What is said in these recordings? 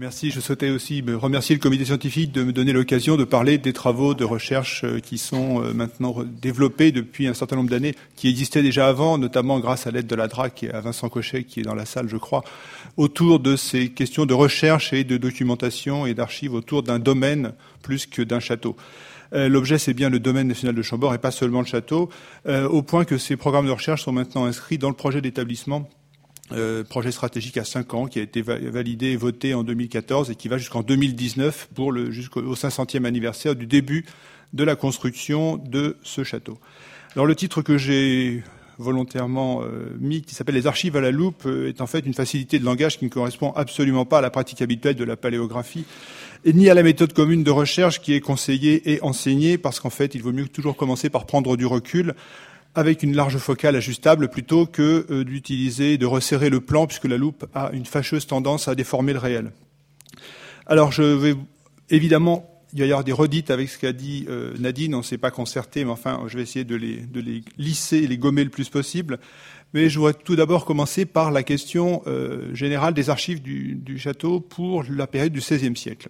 Merci. Je souhaitais aussi remercier le comité scientifique de me donner l'occasion de parler des travaux de recherche euh, qui sont euh, maintenant développés depuis un certain nombre d'années, qui existaient déjà avant, notamment grâce à l'aide de la DRAC et à Vincent Cochet qui est dans la salle, je crois, autour de ces questions de recherche et de documentation et d'archives autour d'un domaine plus que d'un château. Euh, l'objet, c'est bien le domaine national de Chambord et pas seulement le château, au point que ces programmes de recherche sont maintenant inscrits dans le projet d'établissement euh, projet stratégique à 5 ans qui a été validé et voté en 2014 et qui va jusqu'en 2019 pour le jusqu'au 500e anniversaire du début de la construction de ce château. Alors le titre que j'ai volontairement euh, mis, qui s'appelle Les archives à la loupe, euh, est en fait une facilité de langage qui ne correspond absolument pas à la pratique habituelle de la paléographie et ni à la méthode commune de recherche qui est conseillée et enseignée, parce qu'en fait, il vaut mieux toujours commencer par prendre du recul avec une large focale ajustable plutôt que euh, d'utiliser, de resserrer le plan puisque la loupe a une fâcheuse tendance à déformer le réel. Alors je vais évidemment il y avoir des redites avec ce qu'a dit euh, Nadine, on ne s'est pas concerté, mais enfin, je vais essayer de les, de lisser les gommer le plus possible. Mais je voudrais tout d'abord commencer par la question euh, générale des archives du, du, château pour la période du XVIe siècle.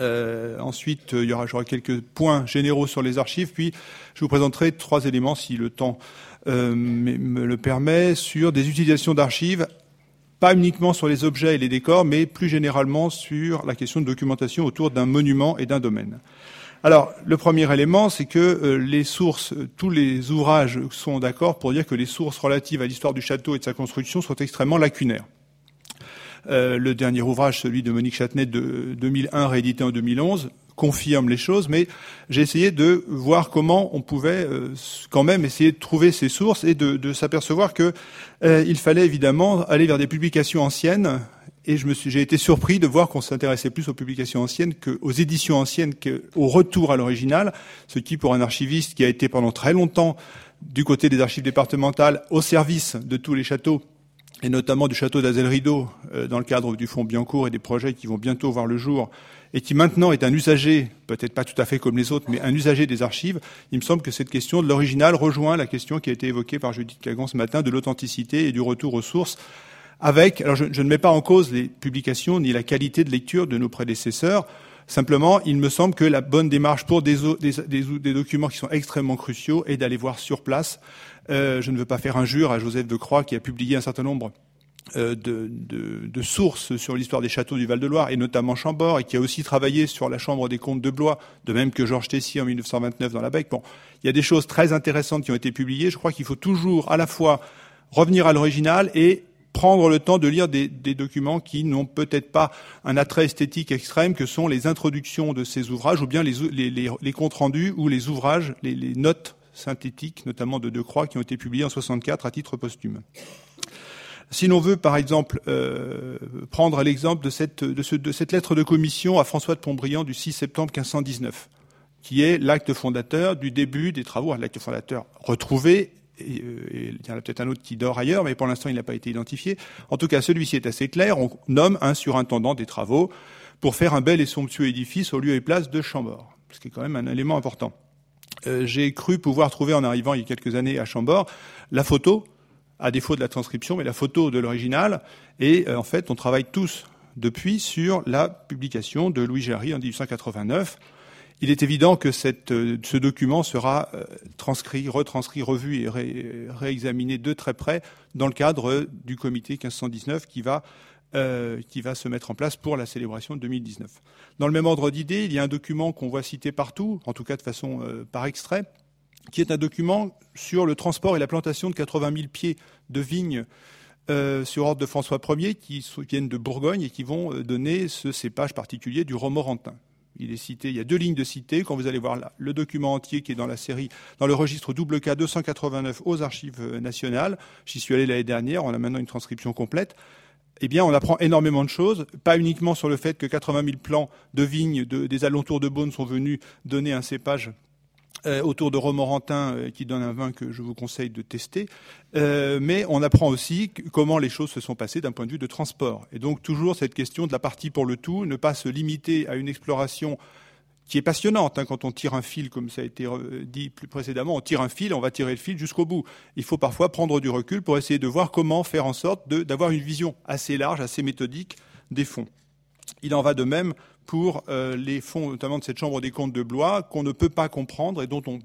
Euh, ensuite, il y aura, j'aurai quelques points généraux sur les archives, puis je vous présenterai trois éléments, si le temps euh, me le permet, sur des utilisations d'archives, pas uniquement sur les objets et les décors, mais plus généralement sur la question de documentation autour d'un monument et d'un domaine. Alors, le premier élément, c'est que euh, les sources, tous les ouvrages sont d'accord pour dire que les sources relatives à l'histoire du château et de sa construction sont extrêmement lacunaires. Euh, le dernier ouvrage, celui de Monique Châtenay de 2001, réédité en 2011, confirme les choses, mais j'ai essayé de voir comment on pouvait euh, quand même essayer de trouver ces sources et de, s'apercevoir que euh, il fallait évidemment aller vers des publications anciennes. Et je me suis, j'ai été surpris de voir qu'on s'intéressait plus aux publications anciennes qu'aux éditions anciennes qu'au retour à l'original, ce qui, pour un archiviste qui a été pendant très longtemps du côté des archives départementales au service de tous les châteaux, et notamment du château d'Azel-Rideau, euh, dans le cadre du Fonds Biancourt et des projets qui vont bientôt voir le jour, et qui maintenant est un usager, peut-être pas tout à fait comme les autres, mais un usager des archives, il me semble que cette question de l'original rejoint la question qui a été évoquée par Judith Cagan ce matin de l'authenticité et du retour aux sources, avec, alors je, ne mets pas en cause les publications ni la qualité de lecture de nos prédécesseurs, Simplement, il me semble que la bonne démarche pour des, documents qui sont extrêmement cruciaux est d'aller voir sur place euh, je ne veux pas faire injure à Joseph de Croix qui a publié un certain nombre euh, de, sources sur l'histoire des châteaux du Val-de-Loire, et notamment Chambord, et qui a aussi travaillé sur la Chambre des comptes de Blois, de même que Georges Tessier en 1929 dans la Bec. Bon, il y a des choses très intéressantes qui ont été publiées. Je crois qu'il faut toujours à la fois revenir à l'original et prendre le temps de lire des, documents qui n'ont peut-être pas un attrait esthétique extrême, que sont les introductions de ces ouvrages, ou bien les, comptes rendus ou les ouvrages, les, notes synthétiques, notamment de De Croix, qui ont été publiés en 64 à titre posthume. Si l'on veut, par exemple, euh, prendre l'exemple de cette, de, ce, de cette lettre de commission à François de Pontbriand du 6 septembre 1519, qui est l'acte fondateur du début des travaux, l'acte fondateur retrouvé, euh, il y en a peut-être un autre qui dort ailleurs, mais pour l'instant il n'a pas été identifié. En tout cas, celui-ci est assez clair, on nomme un surintendant des travaux pour faire un bel et somptueux édifice au lieu et place de Chambord, ce qui est quand même un élément important. Euh, j'ai cru pouvoir trouver en arrivant il y a quelques années à Chambord la photo, à défaut de la transcription, mais la photo de l'original. Et euh, en fait, on travaille tous depuis sur la publication de Louis Jarry en 1889. Il est évident que euh, ce document sera transcrit, retranscrit, revu et réexaminé de très près dans le cadre du comité 1519 qui va euh, qui va se mettre en place pour la célébration de 2019. Dans le même ordre d'idée, il y a un document qu'on voit citer partout, en tout cas de façon euh, par extrait, qui est un document sur le transport et la plantation de 80 000 pieds de vignes euh, sur ordre de François Ier, qui viennent de Bourgogne et qui vont euh, donner ce cépage particulier du Romorantin. Il est cité, il y a deux lignes de cité. Quand vous allez voir le document entier qui est dans la série, dans le registre double K 289 aux archives nationales. J'y suis allé l'année dernière. On a maintenant une transcription complète eh bien, on apprend énormément de choses, pas uniquement sur le fait que 80 000 plants de vignes des alentours de Beaune sont venus donner un cépage euh, autour de Romorantin euh, qui donne un vin que je vous conseille de tester, euh, mais on apprend aussi comment les choses se sont passées d'un point de vue de transport. Et donc toujours cette question de la partie pour le tout, ne pas se limiter à une exploration qui est passionnante. Hein, quand on tire un fil, comme ça a été dit plus précédemment, on tire un fil, on va tirer le fil jusqu'au bout. Il faut parfois prendre du recul pour essayer de voir comment faire en sorte d'avoir une vision assez large, assez méthodique des fonds. Il en va de même pour les fonds, notamment de cette Chambre des comptes de Blois, qu'on ne peut pas comprendre et dont on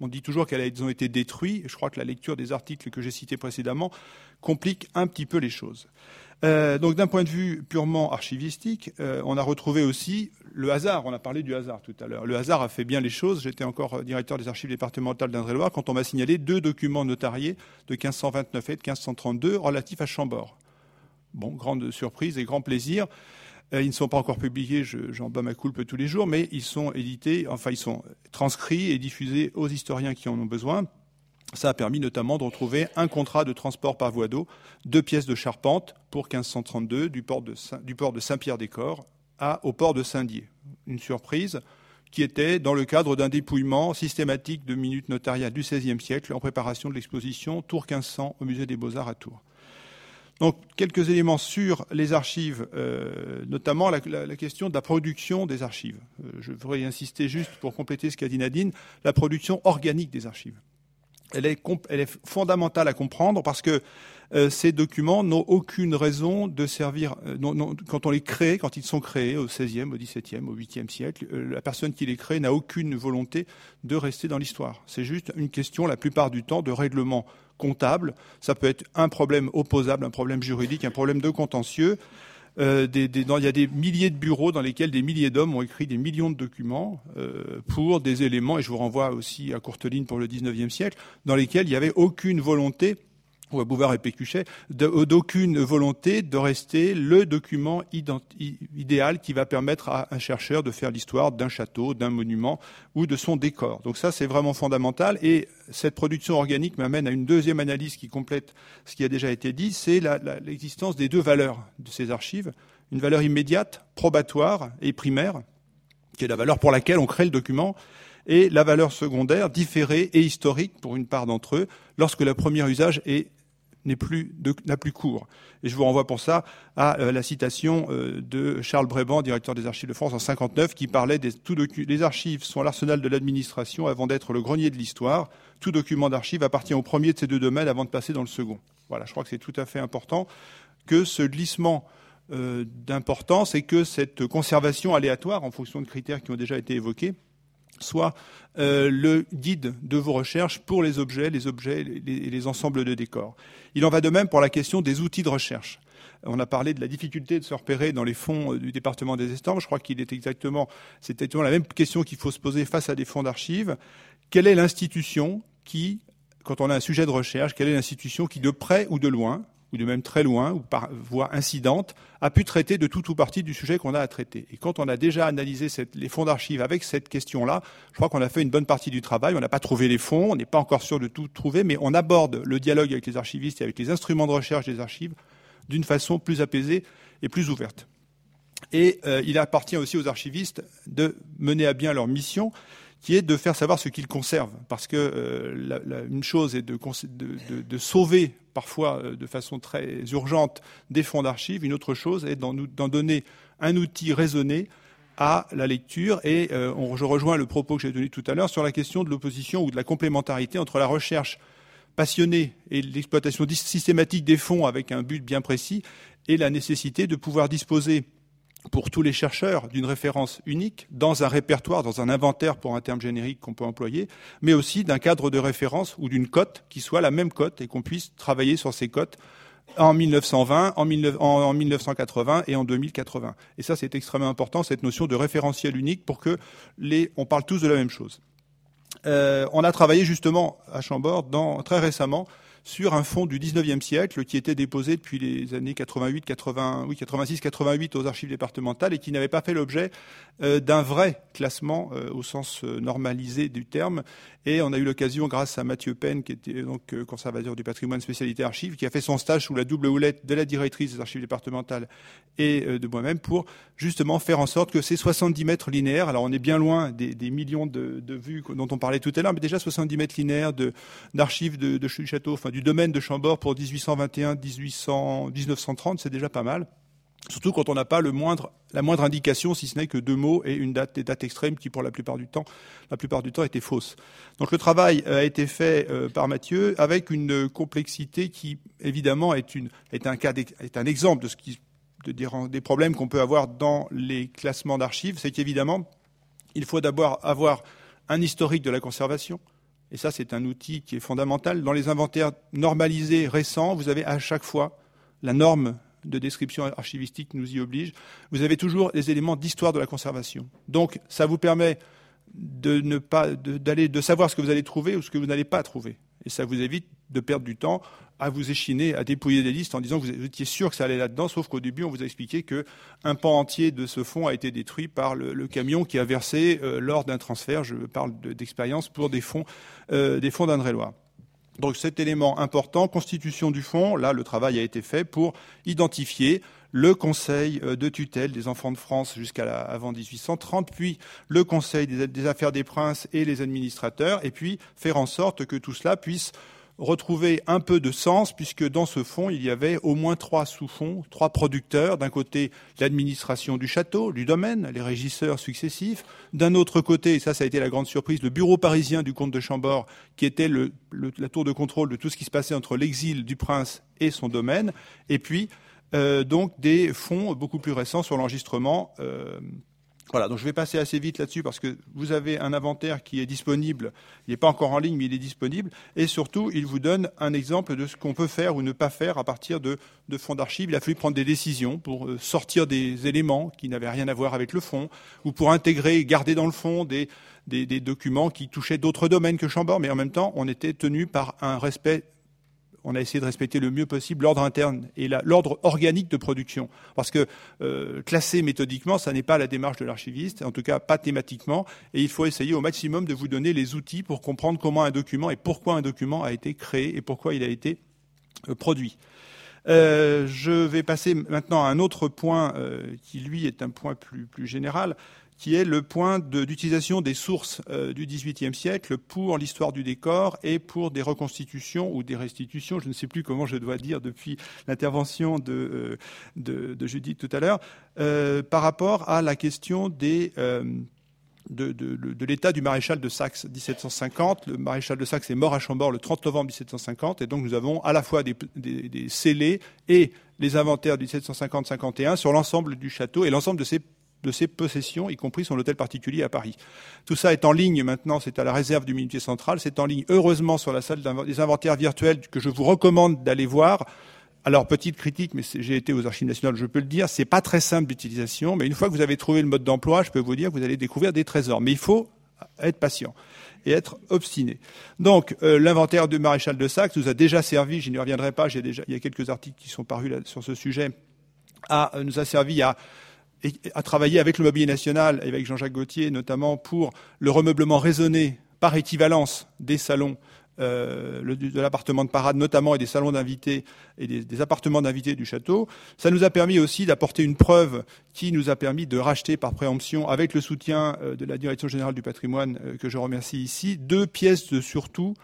on dit toujours qu'elles ont été détruites. Je crois que la lecture des articles que j'ai cités précédemment complique un petit peu les choses. Euh, donc d'un point de vue purement archivistique, euh, on a retrouvé aussi le hasard. On a parlé du hasard tout à l'heure. Le hasard a fait bien les choses. J'étais encore directeur des archives départementales d'Indre-et-Loire quand on m'a signalé deux documents notariés de 1529 et de 1532 relatifs à Chambord. Bon, grande surprise et grand plaisir. Euh, ils ne sont pas encore publiés, j'en bats ma coulpe tous les jours, mais ils sont édités, enfin ils sont transcrits et diffusés aux historiens qui en ont besoin. Ça a permis notamment de retrouver un contrat de transport par voie d'eau, deux pièces de charpente pour 1532 du port de, Saint-Pierre-des-Corps au port de Saint-Dié. Une surprise qui était dans le cadre d'un dépouillement systématique de minutes notariales du XVIe siècle en préparation de l'exposition Tour 1500 au musée des Beaux-Arts à Tours. Donc quelques éléments sur les archives, euh, notamment la, question de la production des archives. Euh, je voudrais insister juste pour compléter ce qu'a dit Nadine, la production organique des archives elle est, elle est fondamentale à comprendre parce que euh, ces documents n'ont aucune raison de servir. Euh, quand on les crée, quand ils sont créés au XVIe, au XVIIe, au VIIIe siècle, euh, la personne qui les crée n'a aucune volonté de rester dans l'histoire. C'est juste une question, la plupart du temps, de règlement comptable. Ça peut être un problème opposable, un problème juridique, un problème de contentieux. Il y a des milliers de bureaux dans lesquels des milliers d'hommes ont écrit des millions de documents pour des éléments, et je vous renvoie aussi à Courteline pour le XIXe siècle, dans lesquels il n'y avait aucune volonté ou à Bouvard et Pécuchet, euh, d'aucune volonté de rester le document idéal qui va permettre à un chercheur de faire l'histoire d'un château, d'un monument ou de son décor. Donc ça, c'est vraiment fondamental. Et cette production organique m'amène à une deuxième analyse qui complète ce qui a déjà été dit, c'est l'existence des deux valeurs de ces archives. Une valeur immédiate, probatoire et primaire, qui est la valeur pour laquelle on crée le document, et la valeur secondaire, différée et historique pour une part d'entre eux, lorsque le premier usage est n'est plus n'a plus cours. Et je vous renvoie pour ça à euh, la citation euh, de Charles Bréban, directeur des Archives de France en 59, qui parlait des tout les archives sont l'arsenal de l'administration avant d'être le grenier de l'histoire. Tout document d'archives appartient au premier de ces deux domaines avant de passer dans le second. Voilà, je crois que c'est tout à fait important que ce glissement euh, d'importance et que cette conservation aléatoire en fonction de critères qui ont déjà été évoqués soit euh, le guide de vos recherches pour les objets, les objets et les, ensembles de décors. Il en va de même pour la question des outils de recherche. On a parlé de la difficulté de se repérer dans les fonds euh, du département des Estampes. Je crois qu'il est c'est exactement la même question qu'il faut se poser face à des fonds d'archives. Quelle est l'institution qui, quand on a un sujet de recherche, quelle est l'institution qui, de près ou de loin, ou de même très loin, ou par voie incidente, a pu traiter de tout ou partie du sujet qu'on a à traiter. Et quand on a déjà analysé les fonds d'archives avec cette question-là, je crois qu'on a fait une bonne partie du travail. On n'a pas trouvé les fonds, on n'est pas encore sûr de tout trouver, mais on aborde le dialogue avec les archivistes et avec les instruments de recherche des archives d'une façon plus apaisée et plus ouverte. Et euh, il appartient aussi aux archivistes de mener à bien leur mission qui est de faire savoir ce qu'ils conservent. Parce que euh, chose est de, de, sauver parfois euh, de façon très urgente des fonds d'archives, une autre chose est d'en donner un outil raisonné à la lecture. Et euh, je rejoins le propos que j'ai donné tout à l'heure sur la question de l'opposition ou de la complémentarité entre la recherche passionnée et l'exploitation systématique des fonds avec un but bien précis et la nécessité de pouvoir disposer pour tous les chercheurs d'une référence unique dans un répertoire, dans un inventaire pour un terme générique qu'on peut employer, mais aussi d'un cadre de référence ou d'une cote qui soit la même cote et qu'on puisse travailler sur ces cotes en 1920, en, 1980 et en 2080. Et ça, c'est extrêmement important, cette notion de référentiel unique pour que les, on parle tous de la même chose. Euh, on a travaillé justement à Chambord dans, très récemment sur un fonds du 19e siècle qui était déposé depuis les années 88, 80, oui, 86, 88 aux archives départementales et qui n'avait pas fait l'objet euh, d'un vrai classement euh, au sens euh, normalisé du terme. Et on a eu l'occasion, grâce à Mathieu Penn, qui était donc conservateur du patrimoine spécialité archives, qui a fait son stage sous la double houlette de la directrice des archives départementales et de moi-même pour justement faire en sorte que ces 70 mètres linéaires, alors on est bien loin des, millions de, de, vues dont on parlait tout à l'heure, mais déjà 70 mètres linéaires d'archives de, de, de, château, enfin du domaine de Chambord pour 1821, 1800, 1930, c'est déjà pas mal. Surtout quand on n'a pas le moindre, la moindre indication, si ce n'est que deux mots et une date, des dates extrêmes qui, pour la plupart du temps, la plupart du temps, étaient fausses. Donc le travail euh, a été fait euh, par Mathieu avec une complexité qui, évidemment, est, une, est, un, cas est un exemple de ce qui des problèmes qu'on peut avoir dans les classements d'archives, c'est qu'évidemment, il faut d'abord avoir un historique de la conservation. Et ça, c'est un outil qui est fondamental. Dans les inventaires normalisés récents, vous avez à chaque fois la norme de description archivistique nous y oblige. Vous avez toujours les éléments d'histoire de la conservation. Donc, ça vous permet de de savoir ce que vous allez trouver ou ce que vous n'allez pas trouver. Et ça vous évite de perdre du temps à vous échiner, à dépouiller des listes en disant que vous étiez sûr que ça allait là-dedans, sauf qu'au début, on vous a expliqué qu'un pan entier de ce fonds a été détruit par le, camion qui a versé euh, lors d'un transfert, je parle d'expérience, pour des fonds, euh, des fonds d'Indre-et-Loire. Donc cet élément important, constitution du fonds, là le travail a été fait pour identifier le Conseil euh, de tutelle des enfants de France jusqu'à avant 1830, puis le Conseil des, affaires des princes et les administrateurs, et puis faire en sorte que tout cela puisse retrouver un peu de sens, puisque dans ce fonds, il y avait au moins trois sous-fonds, trois producteurs. D'un côté, l'administration du château, du domaine, les régisseurs successifs. D'un autre côté, et ça, ça a été la grande surprise, le bureau parisien du comte de Chambord, qui était la tour de contrôle de tout ce qui se passait entre l'exil du prince et son domaine. Et puis, euh, donc des fonds beaucoup plus récents sur l'enregistrement. Euh, voilà, donc je vais passer assez vite là-dessus parce que vous avez un inventaire qui est disponible. Il n'est pas encore en ligne, mais il est disponible. Et surtout, il vous donne un exemple de ce qu'on peut faire ou ne pas faire à partir de, fonds d'archives. Il a fallu prendre des décisions pour euh, sortir des éléments qui n'avaient rien à voir avec le fond, ou pour intégrer, garder dans le fond des, des, des documents qui touchaient d'autres domaines que Chambord, mais en même temps, on était tenu par un respect on a essayé de respecter le mieux possible l'ordre interne et l'ordre organique de production. Parce que euh, classer méthodiquement, ça n'est pas la démarche de l'archiviste, en tout cas pas thématiquement, et il faut essayer au maximum de vous donner les outils pour comprendre comment un document et pourquoi un document a été créé et pourquoi il a été euh, produit. Euh, je vais passer maintenant à un autre point qui, lui, est un point plus, plus général qui est le point d'utilisation des sources euh, du XVIIIe siècle pour l'histoire du décor et pour des reconstitutions ou des restitutions, je ne sais plus comment je dois dire depuis l'intervention de, euh, de, Judith tout à l'heure, euh, par rapport à la question des... de, de, l'état du maréchal de Saxe 1750. Le maréchal de Saxe est mort à Chambord le 30 novembre 1750, et donc nous avons à la fois des, des, des scellés et les inventaires du 1750-51 sur l'ensemble du château et l'ensemble de ses de ses possessions, y compris son hôtel particulier à Paris. Tout ça est en ligne maintenant, c'est à la réserve du Ministère central, c'est en ligne heureusement sur la salle des inventaires virtuels que je vous recommande d'aller voir. Alors, petite critique, mais j'ai été aux archives nationales, je peux le dire, c'est pas très simple d'utilisation, mais une fois que vous avez trouvé le mode d'emploi, je peux vous dire que vous allez découvrir des trésors. Mais il faut être patient et être obstiné. Donc, euh, l'inventaire du maréchal de Saxe nous a déjà servi, je n'y reviendrai pas, j'ai déjà, il y a quelques articles qui sont parus sur ce sujet, à, nous a servi à a travaillé avec le Mobilier National et avec Jean-Jacques Gauthier notamment pour le remeublement raisonné par équivalence des salons euh, de l'appartement de parade notamment et des salons d'invités et des, appartements d'invités du château. Ça nous a permis aussi d'apporter une preuve qui nous a permis de racheter par préemption, avec le soutien euh, de la Direction générale du patrimoine euh, que je remercie ici, deux pièces de surtout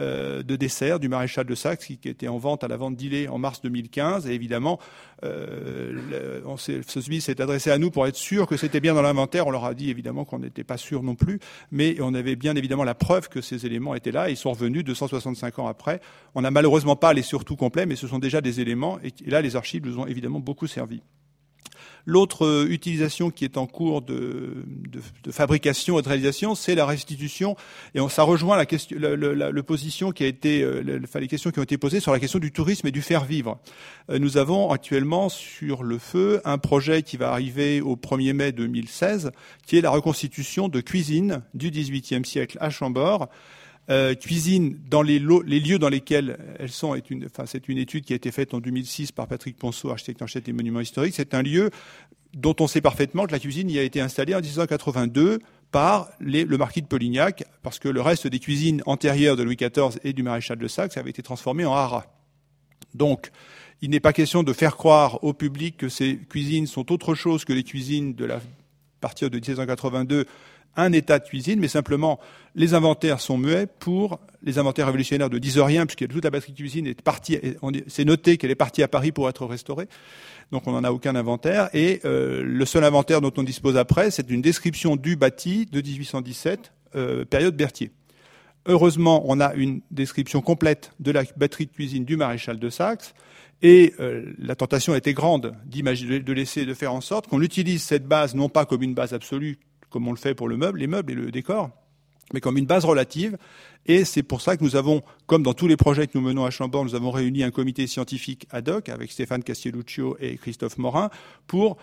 euh, de dessert du maréchal de Saxe qui, était en vente à la vente d'Illet en mars 2015. Et évidemment, euh, s'est, s'est adressé à nous pour être sûr que c'était bien dans l'inventaire. On leur a dit évidemment qu'on n'était pas sûr non plus, mais on avait bien évidemment la preuve que ces éléments étaient là. Ils sont revenus 265 ans après. On n'a malheureusement pas les surtout complets, mais ce sont déjà des éléments. Et là, les archives nous ont évidemment beaucoup servi. L'autre euh, utilisation qui est en cours de, fabrication et de réalisation, c'est la restitution. Et ça rejoint la question, le, position qui a été, euh, les questions qui ont été posées sur la question du tourisme et du faire vivre. Euh, nous avons actuellement sur le feu un projet qui va arriver au 1er mai 2016, qui est la reconstitution de cuisine du XVIIIe siècle à Chambord. Cuisine dans les, lieux dans lesquels elles sont enfin, c'est une étude qui a été faite en 2006 par Patrick Ponceau, architecte en chef des monuments historiques. C'est un lieu dont on sait parfaitement que la cuisine y a été installée en 1882 par le marquis de Polignac, parce que le reste des cuisines antérieures de Louis XIV et du maréchal de Saxe avait été transformé en haras. Donc, il n'est pas question de faire croire au public que ces cuisines sont autre chose que les cuisines de la partir de 1782 un état de cuisine, mais simplement les inventaires sont muets pour les inventaires révolutionnaires de 10 rien, puisque toute la batterie de cuisine est partie, c'est noté qu'elle est partie à Paris pour être restaurée donc on n'en a aucun inventaire. Et euh, le seul inventaire dont on dispose après, c'est une description du bâti de 1817, euh, période Berthier. Heureusement, on a une description complète de la batterie de cuisine du maréchal de Saxe. Et euh, la tentation était grande d'imaginer, de laisser, de faire en sorte qu'on utilise cette base non pas comme une base absolue, comme on le fait pour le meuble, les meubles et le décor, mais comme une base relative. Et c'est pour ça que nous avons, comme dans tous les projets que nous menons à Chambord, nous avons réuni un comité scientifique ad hoc avec Stéphane Castelluccio et Christophe Morin pour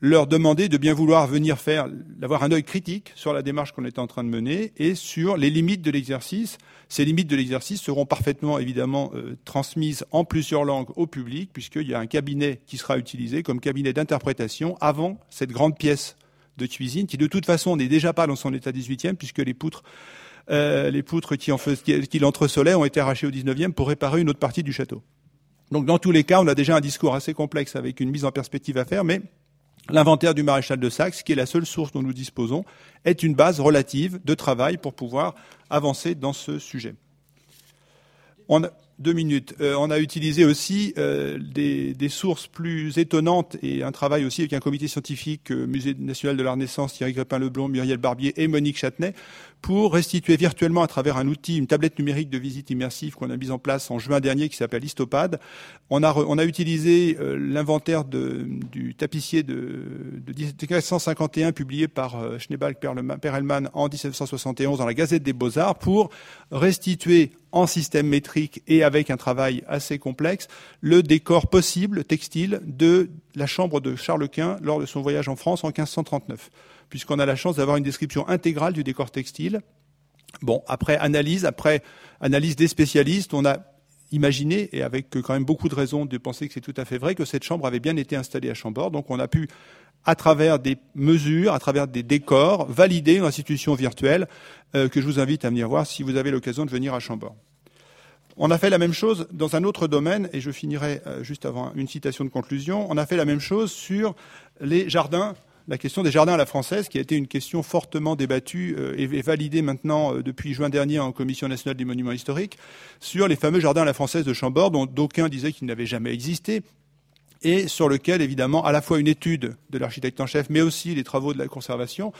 leur demander de bien vouloir venir faire, d'avoir un œil critique sur la démarche qu'on est en train de mener et sur les limites de l'exercice. Ces limites de l'exercice seront parfaitement, évidemment, euh, transmises en plusieurs langues au public, puisqu'il y a un cabinet qui sera utilisé comme cabinet d'interprétation avant cette grande pièce de cuisine, qui de toute façon n'est déjà pas dans son état 18e, puisque les poutres, euh, les poutres qui, en qui l'entresolaient ont été arrachées au 19e pour réparer une autre partie du château. Donc dans tous les cas, on a déjà un discours assez complexe avec une mise en perspective à faire, mais L'inventaire du maréchal de Saxe, qui est la seule source dont nous disposons, est une base relative de travail pour pouvoir avancer dans ce sujet. Deux minutes. Euh, on a utilisé aussi euh, des, sources plus étonnantes et un travail aussi avec un comité scientifique, euh, Musée national de la Renaissance, Thierry Grépin-Leblond, Muriel Barbier et Monique Châtenay, pour restituer virtuellement à travers un outil, une tablette numérique de visite immersive qu'on a mise en place en juin dernier qui s'appelle Histopad. On a, utilisé euh, l'inventaire du tapissier de, de 1951 publié par euh, Schneebach-Perelman en 1971 dans la Gazette des Beaux-Arts pour restituer en système métrique et avec un travail assez complexe, le décor possible textile de la chambre de Charles Quint lors de son voyage en France en 1539 puisqu'on a la chance d'avoir une description intégrale du décor textile. Bon, après analyse, après analyse des spécialistes, on a imaginé, et avec quand même beaucoup de raisons de penser que c'est tout à fait vrai, que cette chambre avait bien été installée à Chambord. Donc on a pu, à travers des mesures, à travers des décors, valider une institution virtuelle euh, que je vous invite à venir voir si vous avez l'occasion de venir à Chambord. On a fait la même chose dans un autre domaine, et je finirai euh, juste avant une citation de conclusion. On a fait la même chose sur les jardins la question des jardins à la française, qui a été une question fortement débattue euh, et validée maintenant euh, depuis juin dernier en Commission nationale des monuments historiques, sur les fameux jardins à la française de Chambord, dont d'aucuns disaient qu'ils n'avaient jamais existé, et sur lequel, évidemment, à la fois une étude de l'architecte en chef, mais aussi les travaux de la conservation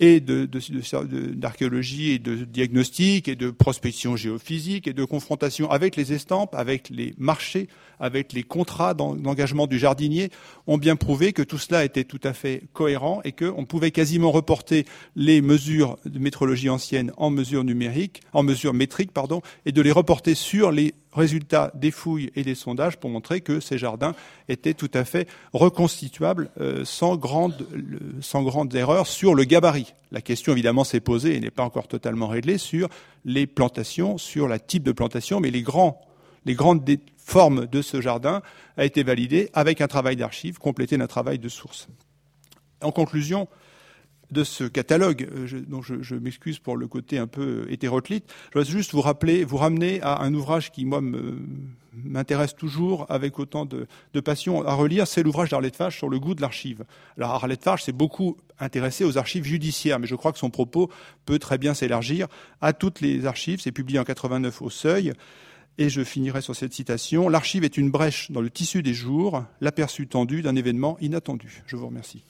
et d'archéologie et de diagnostic et de prospection géophysique et de confrontation avec les estampes, avec les marchés, avec les contrats d'engagement du jardinier, ont bien prouvé que tout cela était tout à fait cohérent et qu'on pouvait quasiment reporter les mesures de métrologie ancienne en mesures numériques, en mesures métriques, pardon, et de les reporter sur les résultats des fouilles et des sondages pour montrer que ces jardins étaient tout à fait reconstituables euh, sans, grande, sans grande erreur sur le gabarit. La question évidemment s'est posée et n'est pas encore totalement réglée sur les plantations, sur la type de plantation, mais les, grands, les grandes formes de ce jardin a été validée avec un travail d'archives complété d'un travail de source. En conclusion, de ce catalogue, euh, je, dont je, m'excuse pour le côté un peu hétéroclite, je voudrais juste vous rappeler, vous ramener à un ouvrage qui, moi, m'intéresse toujours avec autant de, passion à relire, c'est l'ouvrage d'Arlette Fage sur le goût de l'archive. Alors Arlette Fage s'est beaucoup intéressé aux archives judiciaires, mais je crois que son propos peut très bien s'élargir à toutes les archives. C'est publié en 89 au Seuil. Et je finirai sur cette citation. L'archive est une brèche dans le tissu des jours, l'aperçu tendu d'un événement inattendu. Je vous remercie.